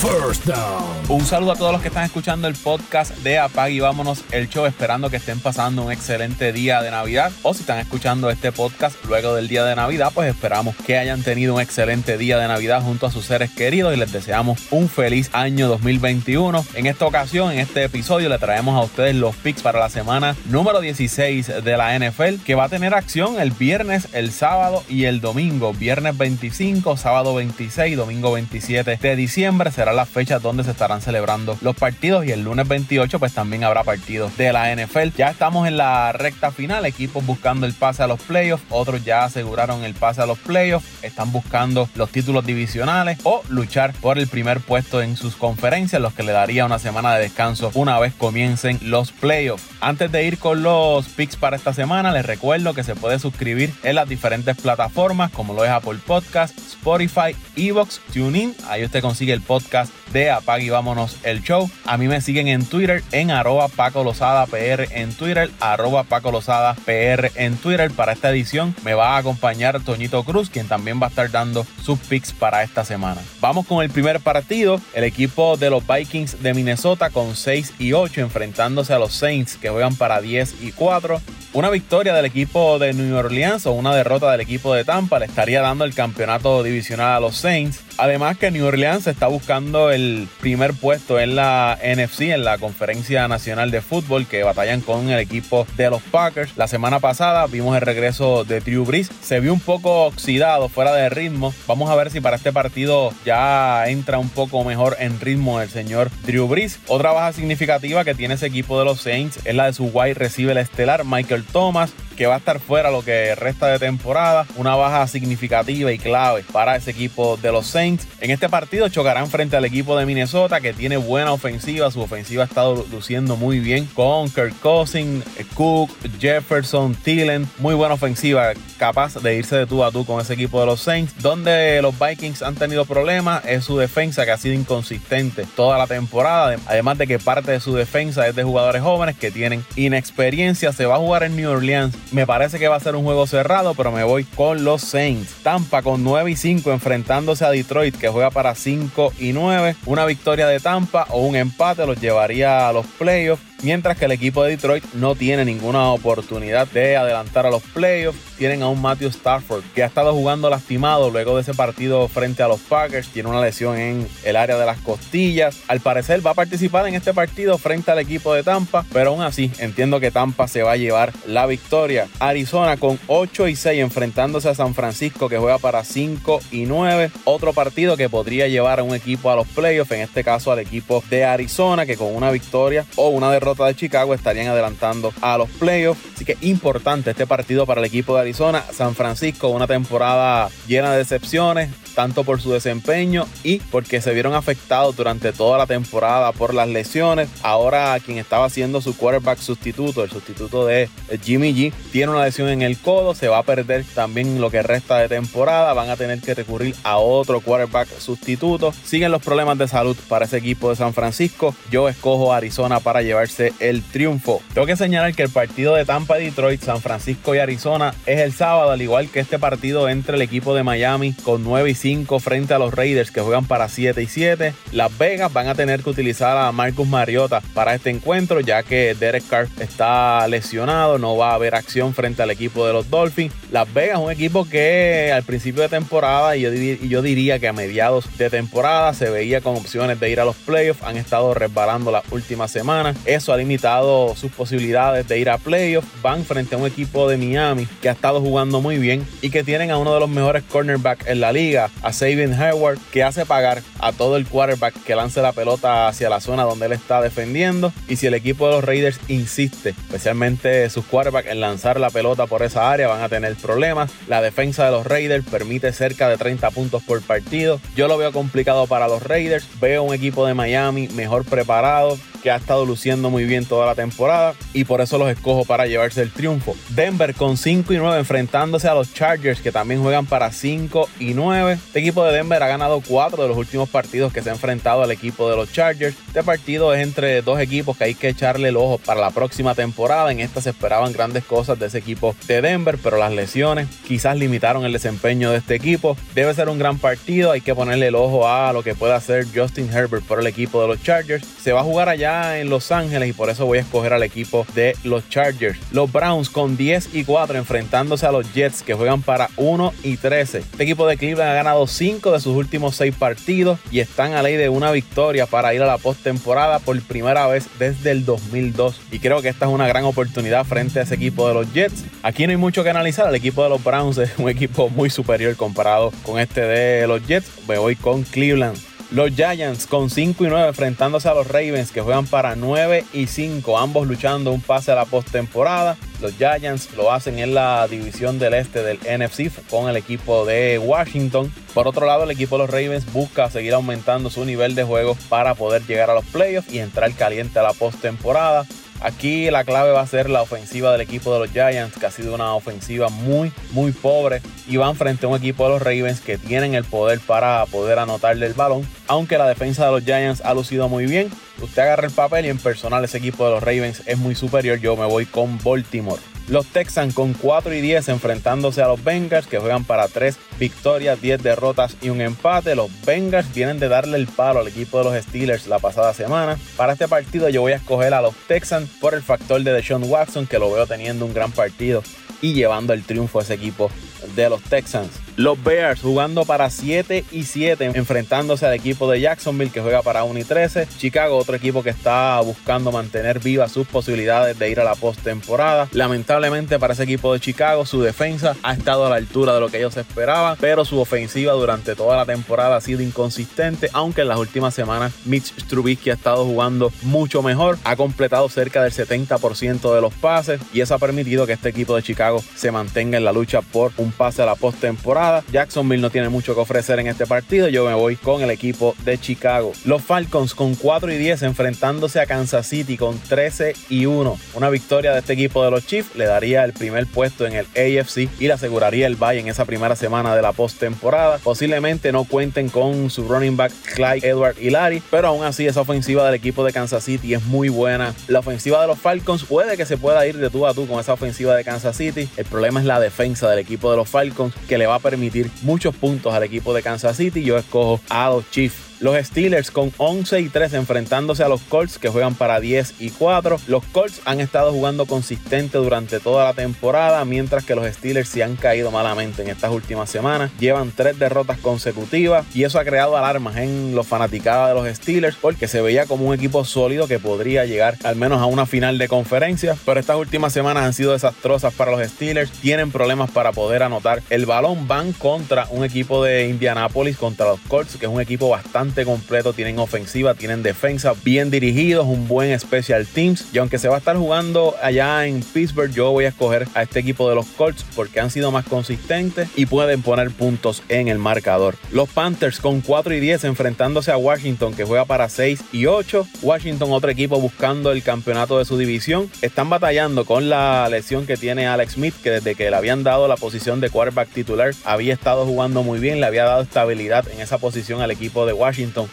First down. Un saludo a todos los que están escuchando el podcast de Apag y vámonos el show, esperando que estén pasando un excelente día de Navidad. O si están escuchando este podcast luego del día de Navidad, pues esperamos que hayan tenido un excelente día de Navidad junto a sus seres queridos y les deseamos un feliz año 2021. En esta ocasión, en este episodio, le traemos a ustedes los picks para la semana número 16 de la NFL, que va a tener acción el viernes, el sábado y el domingo. Viernes 25, sábado 26, domingo 27 de diciembre será las fechas donde se estarán celebrando los partidos y el lunes 28 pues también habrá partidos de la NFL. Ya estamos en la recta final, equipos buscando el pase a los playoffs, otros ya aseguraron el pase a los playoffs, están buscando los títulos divisionales o luchar por el primer puesto en sus conferencias, los que le daría una semana de descanso una vez comiencen los playoffs. Antes de ir con los picks para esta semana, les recuerdo que se puede suscribir en las diferentes plataformas como lo es Apple Podcast, Spotify, Evox, TuneIn. Ahí usted consigue el podcast podcast de Apag y Vámonos el Show. A mí me siguen en Twitter en arroba Paco Lozada PR en Twitter, arroba Paco Lozada PR en Twitter. Para esta edición me va a acompañar Toñito Cruz, quien también va a estar dando sus picks para esta semana. Vamos con el primer partido, el equipo de los Vikings de Minnesota con 6 y 8 enfrentándose a los Saints que juegan para 10 y 4. Una victoria del equipo de New Orleans o una derrota del equipo de Tampa le estaría dando el campeonato divisional a los Saints. Además que New Orleans está buscando el primer puesto en la NFC, en la Conferencia Nacional de Fútbol, que batallan con el equipo de los Packers. La semana pasada vimos el regreso de Drew Brees. Se vio un poco oxidado, fuera de ritmo. Vamos a ver si para este partido ya entra un poco mejor en ritmo el señor Drew Brees. Otra baja significativa que tiene ese equipo de los Saints es la de su wide receiver estelar, Michael Thomas, que va a estar fuera lo que resta de temporada. Una baja significativa y clave para ese equipo de los Saints. En este partido chocarán frente al equipo de Minnesota, que tiene buena ofensiva. Su ofensiva ha estado luciendo muy bien con Kirk Cousins, Cook, Jefferson, Thielen. Muy buena ofensiva, capaz de irse de tú a tú con ese equipo de los Saints. Donde los Vikings han tenido problemas es su defensa, que ha sido inconsistente toda la temporada. Además de que parte de su defensa es de jugadores jóvenes que tienen inexperiencia. Se va a jugar en New Orleans me parece que va a ser un juego cerrado, pero me voy con los Saints. Tampa con 9 y 5 enfrentándose a Detroit que juega para 5 y 9. Una victoria de Tampa o un empate los llevaría a los playoffs mientras que el equipo de Detroit no tiene ninguna oportunidad de adelantar a los playoffs. Tienen a un Matthew Stafford que ha estado jugando lastimado luego de ese partido frente a los Packers. Tiene una lesión en el área de las costillas. Al parecer va a participar en este partido frente al equipo de Tampa, pero aún así entiendo que Tampa se va a llevar la victoria. Arizona con 8 y 6 enfrentándose a San Francisco que juega para 5 y 9. Otro partido que podría llevar a un equipo a los playoffs, en este caso al equipo de Arizona que con una victoria o una derrota de Chicago estarían adelantando a los playoffs. Así que importante este partido para el equipo de Arizona. San Francisco, una temporada llena de decepciones tanto por su desempeño y porque se vieron afectados durante toda la temporada por las lesiones. Ahora quien estaba siendo su quarterback sustituto, el sustituto de Jimmy G, tiene una lesión en el codo, se va a perder también lo que resta de temporada, van a tener que recurrir a otro quarterback sustituto. Siguen los problemas de salud para ese equipo de San Francisco. Yo escojo Arizona para llevarse el triunfo. Tengo que señalar que el partido de Tampa, Detroit, San Francisco y Arizona es el sábado, al igual que este partido entre el equipo de Miami con 9 y 5 frente a los Raiders que juegan para 7 y 7. Las Vegas van a tener que utilizar a Marcus Mariota para este encuentro ya que Derek Carr está lesionado, no va a haber acción frente al equipo de los Dolphins. Las Vegas un equipo que al principio de temporada y yo, yo diría que a mediados de temporada se veía con opciones de ir a los playoffs, han estado resbalando las últimas semanas. Ha limitado sus posibilidades de ir a playoffs. Van frente a un equipo de Miami que ha estado jugando muy bien y que tienen a uno de los mejores cornerbacks en la liga, a Sabian Howard, que hace pagar a todo el quarterback que lance la pelota hacia la zona donde él está defendiendo. Y si el equipo de los Raiders insiste, especialmente sus quarterbacks, en lanzar la pelota por esa área, van a tener problemas. La defensa de los Raiders permite cerca de 30 puntos por partido. Yo lo veo complicado para los Raiders. Veo un equipo de Miami mejor preparado, que ha estado luciendo muy bien toda la temporada y por eso los escojo para llevarse el triunfo. Denver con 5 y 9 enfrentándose a los Chargers que también juegan para 5 y 9. Este equipo de Denver ha ganado 4 de los últimos partidos que se ha enfrentado al equipo de los Chargers. Este partido es entre dos equipos que hay que echarle el ojo para la próxima temporada. En esta se esperaban grandes cosas de ese equipo de Denver, pero las lesiones quizás limitaron el desempeño de este equipo. Debe ser un gran partido, hay que ponerle el ojo a lo que pueda hacer Justin Herbert por el equipo de los Chargers. Se va a jugar allá en Los Ángeles y por eso voy a escoger al equipo de los Chargers. Los Browns con 10 y 4 enfrentándose a los Jets que juegan para 1 y 13. Este equipo de Cleveland ha ganado 5 de sus últimos 6 partidos y están a ley de una victoria para ir a la postemporada por primera vez desde el 2002. Y creo que esta es una gran oportunidad frente a ese equipo de los Jets. Aquí no hay mucho que analizar. El equipo de los Browns es un equipo muy superior comparado con este de los Jets. Me voy con Cleveland. Los Giants con 5 y 9 enfrentándose a los Ravens que juegan para 9 y 5, ambos luchando un pase a la postemporada. Los Giants lo hacen en la división del este del NFC con el equipo de Washington. Por otro lado, el equipo de los Ravens busca seguir aumentando su nivel de juego para poder llegar a los playoffs y entrar caliente a la postemporada. Aquí la clave va a ser la ofensiva del equipo de los Giants, que ha sido una ofensiva muy, muy pobre. Y van frente a un equipo de los Ravens que tienen el poder para poder anotarle el balón. Aunque la defensa de los Giants ha lucido muy bien. Usted agarra el papel y en personal ese equipo de los Ravens es muy superior. Yo me voy con Baltimore. Los Texans con 4 y 10 enfrentándose a los Bengals que juegan para 3 victorias, 10 derrotas y un empate. Los Bengals vienen de darle el palo al equipo de los Steelers la pasada semana. Para este partido yo voy a escoger a los Texans por el factor de Deshaun Watson que lo veo teniendo un gran partido y llevando el triunfo a ese equipo de los Texans. Los Bears jugando para 7 y 7, enfrentándose al equipo de Jacksonville que juega para 1 y 13. Chicago, otro equipo que está buscando mantener vivas sus posibilidades de ir a la postemporada. Lamentablemente para ese equipo de Chicago, su defensa ha estado a la altura de lo que ellos esperaban, pero su ofensiva durante toda la temporada ha sido inconsistente, aunque en las últimas semanas Mitch Trubisky ha estado jugando mucho mejor, ha completado cerca del 70% de los pases y eso ha permitido que este equipo de Chicago se mantenga en la lucha por un pase a la postemporada. Jacksonville no tiene mucho que ofrecer en este partido. Yo me voy con el equipo de Chicago. Los Falcons con 4 y 10 enfrentándose a Kansas City con 13 y 1. Una victoria de este equipo de los Chiefs le daría el primer puesto en el AFC y le aseguraría el bye en esa primera semana de la postemporada. Posiblemente no cuenten con su running back Clyde Edward Larry, pero aún así esa ofensiva del equipo de Kansas City es muy buena. La ofensiva de los Falcons puede que se pueda ir de tú a tú con esa ofensiva de Kansas City. El problema es la defensa del equipo de los Falcons que le va a permitir permitir muchos puntos al equipo de Kansas City. Yo escojo a los Chiefs los Steelers con 11 y 3 enfrentándose a los Colts que juegan para 10 y 4. Los Colts han estado jugando consistente durante toda la temporada, mientras que los Steelers se han caído malamente en estas últimas semanas. Llevan tres derrotas consecutivas y eso ha creado alarmas en los fanaticados de los Steelers porque se veía como un equipo sólido que podría llegar al menos a una final de conferencia. Pero estas últimas semanas han sido desastrosas para los Steelers. Tienen problemas para poder anotar el balón. Van contra un equipo de Indianapolis, contra los Colts, que es un equipo bastante completo, tienen ofensiva, tienen defensa, bien dirigidos, un buen special teams. Y aunque se va a estar jugando allá en Pittsburgh, yo voy a escoger a este equipo de los Colts porque han sido más consistentes y pueden poner puntos en el marcador. Los Panthers con 4 y 10 enfrentándose a Washington que juega para 6 y 8. Washington otro equipo buscando el campeonato de su división. Están batallando con la lesión que tiene Alex Smith que desde que le habían dado la posición de quarterback titular había estado jugando muy bien, le había dado estabilidad en esa posición al equipo de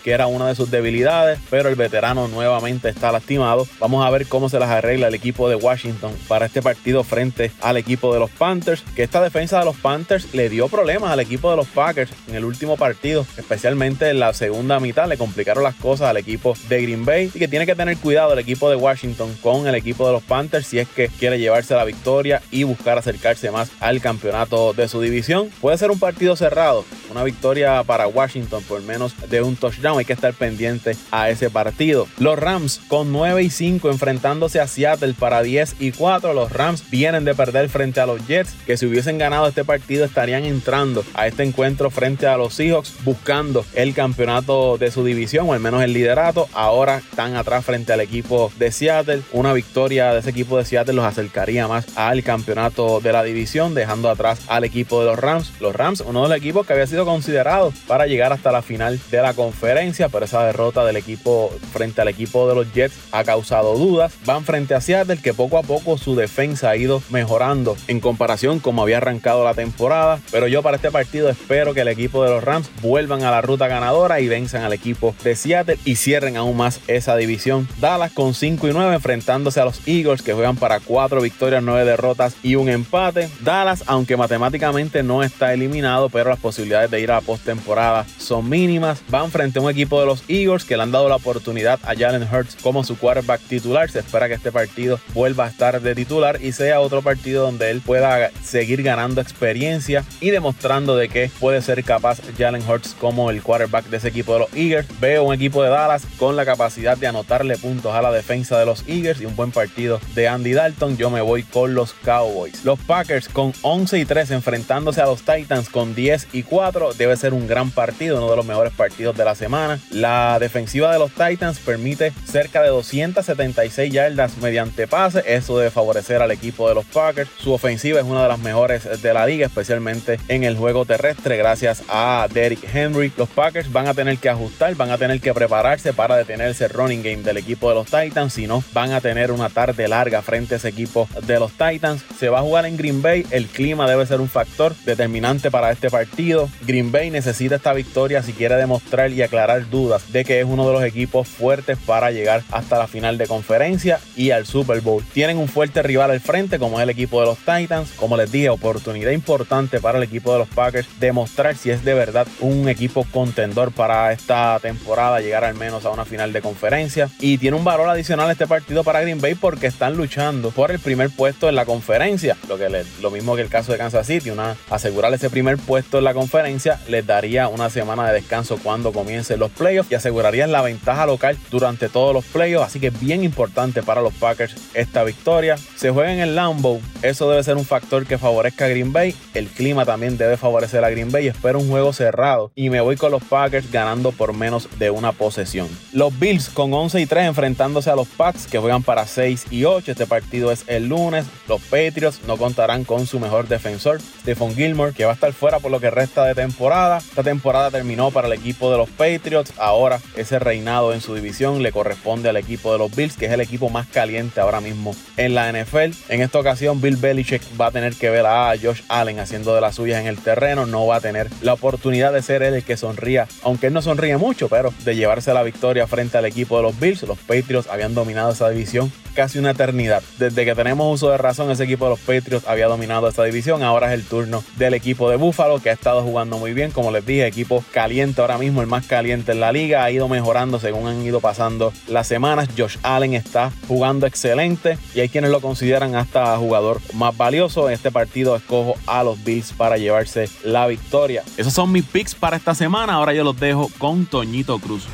Que era una de sus debilidades, pero el veterano nuevamente está lastimado. Vamos a ver cómo se las arregla el equipo de Washington para este partido frente al equipo de los Panthers, que esta defensa de los Panthers le dio problemas al equipo de los Packers en el último partido, especialmente en la segunda mitad, le complicaron las cosas al equipo de Green Bay y que tiene que tener cuidado el equipo de Washington con el equipo de los Panthers si es que quiere llevarse la victoria y buscar acercarse más al campeonato de su división. Puede ser un partido cerrado, una victoria para Washington por menos de un touchdown. Hay que estar pendiente a ese partido. Los Rams con 9 y 5 enfrentándose a Seattle para 10 y 4. Los Rams vienen de perder frente a los Jets, que si hubiesen ganado este partido estarían entrando a este encuentro frente a los Seahawks buscando el campeonato de su división o al menos el liderato. Ahora están atrás frente al equipo de Seattle. Una victoria de ese equipo de Seattle los acercaría más al campeonato de la división, dejando atrás al equipo de los Rams. Los Rams, uno de los equipos que había sido considerado para llegar hasta la final de la conferencia, pero esa derrota del equipo frente al equipo de los Jets ha causado dudas. Van frente a Seattle, que poco a poco su defensa ha ido mejorando en comparación como había arrancado la temporada. Pero yo para este partido espero que el equipo de los Rams vuelvan a la ruta ganadora y venzan al equipo de Seattle y cierren aún más esa división. Dallas con 5 y 9 enfrentándose a los Eagles que juegan para 4 victorias, 9 derrotas y un empate. Dallas, aunque matemáticamente no está eliminado, pero las posibilidades de ir a postemporada son mínimas. Van frente a un equipo de los Eagles que le han dado la oportunidad a Jalen Hurts como su quarterback titular. Se espera que este partido vuelva a estar de titular y sea otro partido donde él pueda seguir ganando experiencia y demostrando de que puede ser capaz Jalen Hurts como el quarterback de ese equipo de los Eagles. Veo un equipo de Dallas con la capacidad de anotarle puntos a la defensa de los Eagles y un buen partido de Andy Dalton. Yo me voy con los Cowboys. Los Packers con 11 y 3 enfrentándose a los Titans con 10 y 4. Debe ser un gran partido, uno de los mejores partidos de la semana. La defensiva de los Titans permite cerca de 276 yardas mediante pase. Eso debe favorecer al equipo de los Packers. Su ofensiva es una de las mejores de la liga, especialmente en el juego terrestre, gracias a Derrick Henry. Los Packers van a tener que ajustar, van a tener que prepararse para detener ese running game del equipo de los Titans. Si no, van a tener una tarde larga frente a ese equipo de los Titans. Se va a jugar en Green Bay. El clima debe ser un factor determinante para este partido. Green Bay necesita esta victoria si quiere demostrar y aclarar dudas de que es uno de los equipos fuertes para llegar hasta la final de conferencia y al Super Bowl. Tienen un fuerte rival al frente como es el equipo de los Titans. Como les dije, oportunidad importante para el equipo de los Packers demostrar si es de verdad un equipo contendor para esta temporada, llegar al menos a una final de conferencia. Y tiene un valor adicional este partido para Green Bay porque están luchando por el primer puesto en la conferencia. Lo, que lo mismo que el caso de Kansas City, una, asegurar ese primer puesto en la conferencia les daría una semana de descanso cuando comiencen los playoffs y asegurarían la ventaja local durante todos los playoffs. Así que es bien importante para los Packers esta victoria. Se juega en el Lambeau, eso debe ser un factor que favorezca a Green Bay. El clima también debe favorecer a Green Bay. Espero un juego cerrado y me voy con los Packers ganando por menos de una posesión. Los Bills con 11 y 3 enfrentándose a los Pats que juegan para 6 y 8. Este partido es el lunes. Los Patriots no contarán con su mejor defensor, Stephon Gilmore, que va a estar fuera por lo que resta de temporada. Esta temporada terminó para el equipo de los Patriots. Ahora ese reinado en su división le corresponde al equipo de los Bills, que es el equipo más caliente ahora mismo en la NFL. En esta ocasión, Bill Belichick va a tener que ver a Josh Allen haciendo de las suyas en el terreno. No va a tener la oportunidad de ser él el que sonría, aunque él no sonríe mucho, pero de llevarse la victoria frente al equipo de los Bills. Los Patriots habían dominado esa división casi una eternidad. Desde que tenemos uso de razón, ese equipo de los Patriots había dominado esta división. Ahora es el turno del equipo de Buffalo, que ha estado jugando muy bien. Como les dije, equipo caliente ahora mismo, el más caliente en la liga. Ha ido mejorando según han ido pasando las semanas. Josh Allen está jugando excelente y hay quienes lo consideran hasta jugador más valioso. En este partido escojo a los Bills para llevarse la victoria. Esos son mis picks para esta semana. Ahora yo los dejo con Toñito Cruz.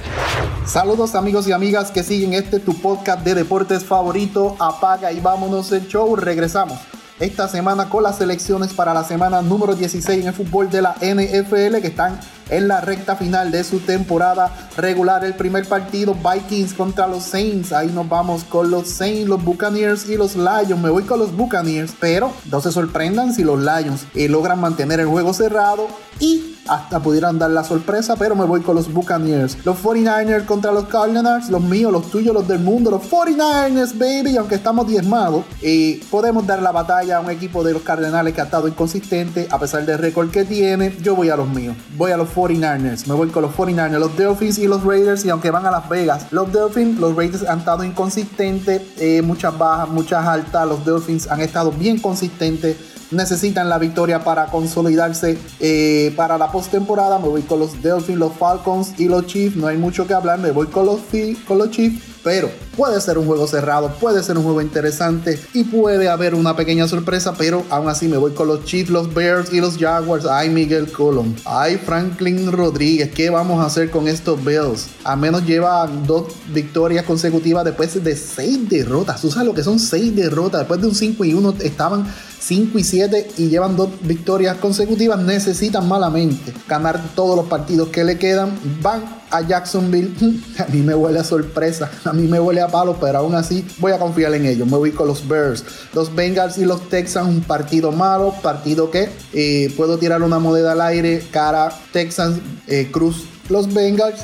Saludos amigos y amigas que siguen este tu podcast de deportes favorito. Apaga y vámonos el show. Regresamos esta semana con las selecciones para la semana número 16 en el fútbol de la NFL que están en la recta final de su temporada regular. El primer partido, Vikings contra los Saints. Ahí nos vamos con los Saints, los Buccaneers y los Lions. Me voy con los Buccaneers, pero no se sorprendan si los Lions eh, logran mantener el juego cerrado y hasta pudieran dar la sorpresa, pero me voy con los Buccaneers. Los 49ers contra los Cardinals, los míos, los tuyos, los del mundo, los 49ers, baby, aunque estamos diezmados, y podemos dar la batalla a un equipo de los Cardenales que ha estado inconsistente, a pesar del récord que tiene, yo voy a los míos, voy a los 49ers, me voy con los 49ers, los Dolphins y los Raiders, y aunque van a Las Vegas, los Dolphins, los Raiders han estado inconsistentes, eh, muchas bajas, muchas altas, los Dolphins han estado bien consistentes, necesitan la victoria para consolidarse eh, para la postemporada. Me voy con los Delphins, los Falcons y los Chiefs. No hay mucho que hablar. Me voy con los, con los Chiefs. Pero puede ser un juego cerrado, puede ser un juego interesante y puede haber una pequeña sorpresa. Pero aún así me voy con los Chiefs, los Bears y los Jaguars. Ay, Miguel Colón. Ay, Franklin Rodríguez. ¿Qué vamos a hacer con estos Bills? A menos lleva dos victorias consecutivas después de seis derrotas. ¿Tú sabes lo que son seis derrotas? Después de un 5 y 1 estaban 5 y 7 y llevan dos victorias consecutivas, necesitan malamente ganar todos los partidos que le quedan. Van a Jacksonville. A mí me huele a sorpresa, a mí me huele a palo, pero aún así voy a confiar en ellos. Me voy con los Bears, los Bengals y los Texans. Un partido malo, partido que eh, puedo tirar una moneda al aire. Cara Texans, eh, Cruz, los Bengals.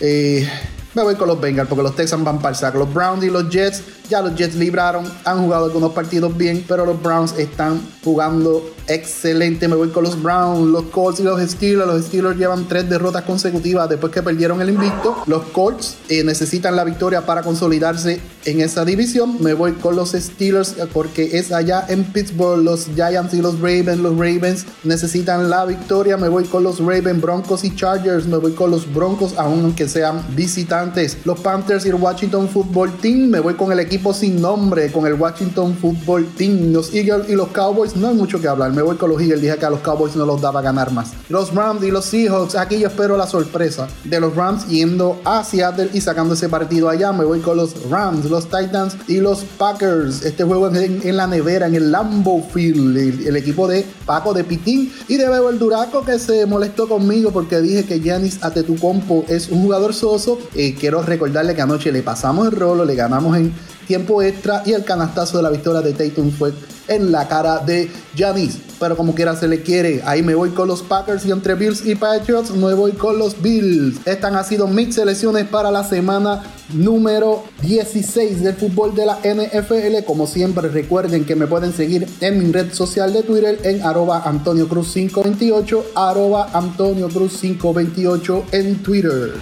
Eh, me voy con los Bengals porque los Texans van para el saco. Los Browns y los Jets, ya los Jets libraron, han jugado algunos partidos bien, pero los Browns están jugando excelente. Me voy con los Browns, los Colts y los Steelers. Los Steelers llevan tres derrotas consecutivas después que perdieron el invicto. Los Colts eh, necesitan la victoria para consolidarse en esa división. Me voy con los Steelers porque es allá en Pittsburgh. Los Giants y los Ravens. Los Ravens necesitan la victoria. Me voy con los Ravens, Broncos y Chargers. Me voy con los Broncos, aunque sean visitantes. Los Panthers y el Washington Football Team. Me voy con el equipo sin nombre, con el Washington Football Team. Los Eagles y los Cowboys. No hay mucho que hablar me voy con los Eagles. Dije que a los Cowboys no los daba ganar más. Los Rams y los Seahawks. Aquí yo espero la sorpresa de los Rams yendo a Seattle y sacando ese partido allá. Me voy con los Rams, los Titans y los Packers. Este juego en, en la nevera, en el Lambeau Field. El, equipo de Paco de Pitín y de Bebo el Duraco que se molestó conmigo porque dije que Giannis Atetucompo es un jugador soso. Eh, quiero recordarle que anoche le pasamos el rolo, le ganamos en tiempo extra y el canastazo de la victoria de Tatum fue en la cara de Janis. Pero como quiera se le quiere, ahí me voy con los Packers y entre Bills y Patriots me voy con los Bills. Estas han sido mis selecciones para la semana número 16 del fútbol de la NFL. Como siempre recuerden que me pueden seguir en mi red social de Twitter en arroba Antonio Cruz 528, arroba Antonio Cruz 528 en Twitter.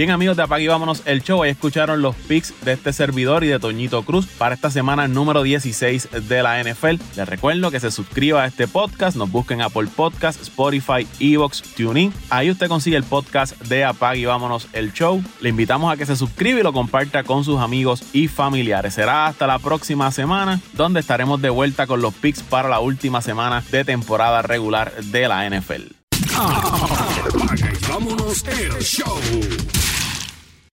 Bien amigos de Apague Vámonos el Show, ahí escucharon los picks de este servidor y de Toñito Cruz para esta semana número 16 de la NFL. Les recuerdo que se suscriba a este podcast, nos busquen Apple Podcast, Spotify, Evox, TuneIn. Ahí usted consigue el podcast de Apague Vámonos el Show. Le invitamos a que se suscriba y lo comparta con sus amigos y familiares. Será hasta la próxima semana donde estaremos de vuelta con los picks para la última semana de temporada regular de la NFL. Vámonos el show.